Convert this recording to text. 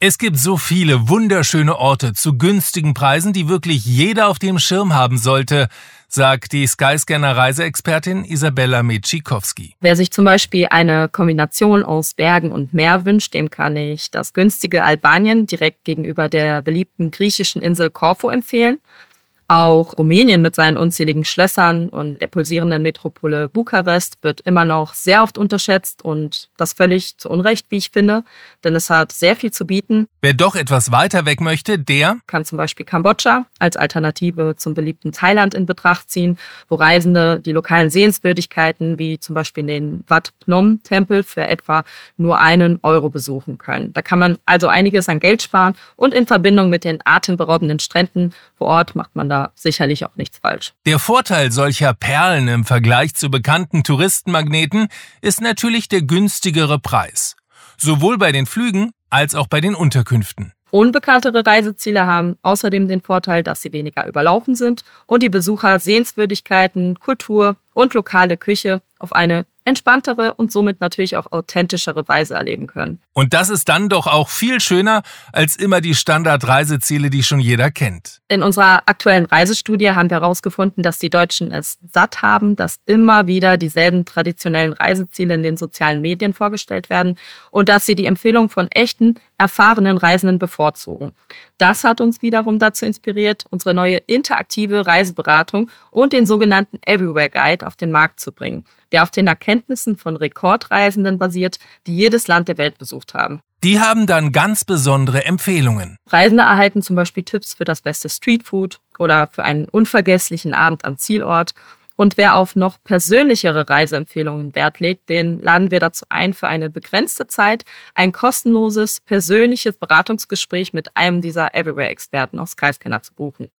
Es gibt so viele wunderschöne Orte zu günstigen Preisen, die wirklich jeder auf dem Schirm haben sollte, sagt die Skyscanner Reiseexpertin Isabella Metschikowski. Wer sich zum Beispiel eine Kombination aus Bergen und Meer wünscht, dem kann ich das günstige Albanien direkt gegenüber der beliebten griechischen Insel Korfu empfehlen. Auch Rumänien mit seinen unzähligen Schlössern und der pulsierenden Metropole Bukarest wird immer noch sehr oft unterschätzt und das völlig zu Unrecht, wie ich finde, denn es hat sehr viel zu bieten. Wer doch etwas weiter weg möchte, der kann zum Beispiel Kambodscha als Alternative zum beliebten Thailand in Betracht ziehen, wo Reisende die lokalen Sehenswürdigkeiten wie zum Beispiel den Wat Phnom Tempel für etwa nur einen Euro besuchen können. Da kann man also einiges an Geld sparen und in Verbindung mit den atemberaubenden Stränden vor Ort macht man da sicherlich auch nichts falsch. Der Vorteil solcher Perlen im Vergleich zu bekannten Touristenmagneten ist natürlich der günstigere Preis. Sowohl bei den Flügen als auch bei den Unterkünften. Unbekanntere Reiseziele haben außerdem den Vorteil, dass sie weniger überlaufen sind und die Besucher Sehenswürdigkeiten, Kultur und lokale Küche auf eine entspanntere und somit natürlich auch authentischere Weise erleben können. Und das ist dann doch auch viel schöner als immer die Standardreiseziele, die schon jeder kennt. In unserer aktuellen Reisestudie haben wir herausgefunden, dass die Deutschen es satt haben, dass immer wieder dieselben traditionellen Reiseziele in den sozialen Medien vorgestellt werden und dass sie die Empfehlung von echten, erfahrenen Reisenden bevorzugen. Das hat uns wiederum dazu inspiriert, unsere neue interaktive Reiseberatung und den sogenannten Everywhere Guide auf den Markt zu bringen der auf den Erkenntnissen von Rekordreisenden basiert, die jedes Land der Welt besucht haben. Die haben dann ganz besondere Empfehlungen. Reisende erhalten zum Beispiel Tipps für das beste Streetfood oder für einen unvergesslichen Abend am Zielort. Und wer auf noch persönlichere Reiseempfehlungen Wert legt, den laden wir dazu ein, für eine begrenzte Zeit ein kostenloses, persönliches Beratungsgespräch mit einem dieser Everywhere-Experten aus Skyscanner zu buchen.